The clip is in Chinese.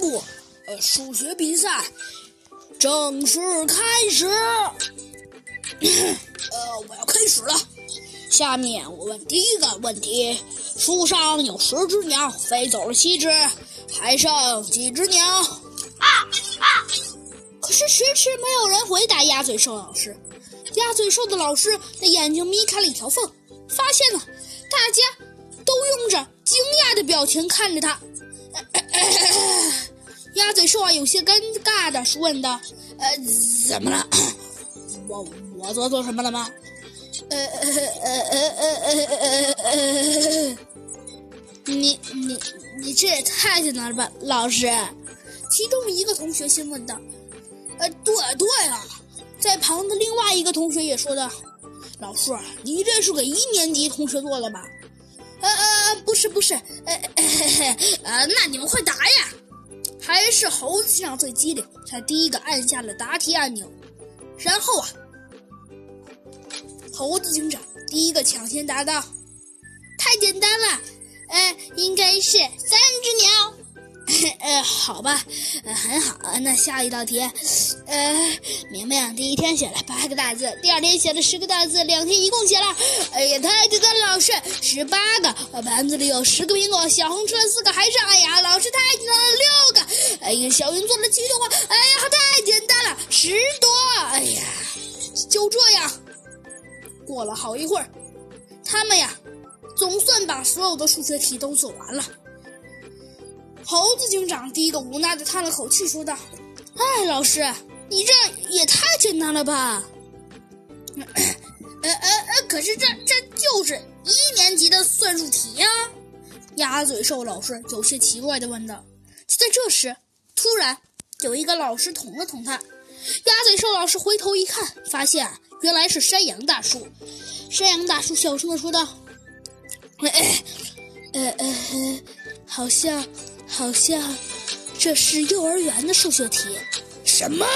不，呃，数学比赛正式开始。呃，我要开始了。下面我问第一个问题：树上有十只鸟，飞走了七只，还剩几只鸟？啊啊！可是迟迟没有人回答鸭嘴兽老师。鸭嘴兽的老师的眼睛眯开了一条缝，发现了大家都用着惊讶的表情看着他。鸭嘴兽啊，有些尴尬的问道：“呃，怎么了？我我做错什么了吗？”呃呃呃呃呃呃呃，呃你你你这也太简单了吧，老师？其中一个同学先问道。呃，对对啊，在旁的另外一个同学也说道：“老师，你这是给一年级同学做的吧？”呃呃，不是不是，呃嘿嘿呃，那你们快答呀！是猴子警长最机灵，他第一个按下了答题按钮，然后啊。猴子警长第一个抢先答道：“太简单了，呃，应该是三只鸟。呃，好吧，呃，很好。那下一道题，呃，明明第一天写了八个大字，第二天写了十个大字，两天一共写了，哎呀，太简单了，老师，十八个。盘子里有十个苹果，小红吃了四个，还剩，哎呀，老师太简单了，六个。哎呀，小云做了七朵花，哎呀，太简单了，十朵。哎呀，就这样。”过了好一会儿，他们呀，总算把所有的数学题都做完了。猴子警长第一个无奈的叹了口气，说道：“哎，老师，你这也太简单了吧？呃呃呃，可是这这就是一年级的算术题呀！”鸭嘴兽老师有些奇怪的问道。就在这时，突然有一个老师捅了捅他。鸭嘴兽老师回头一看，发现啊。原来是山羊大叔，山羊大叔小声的说道：“哎呃呃，好像好像这是幼儿园的数学题。”什么？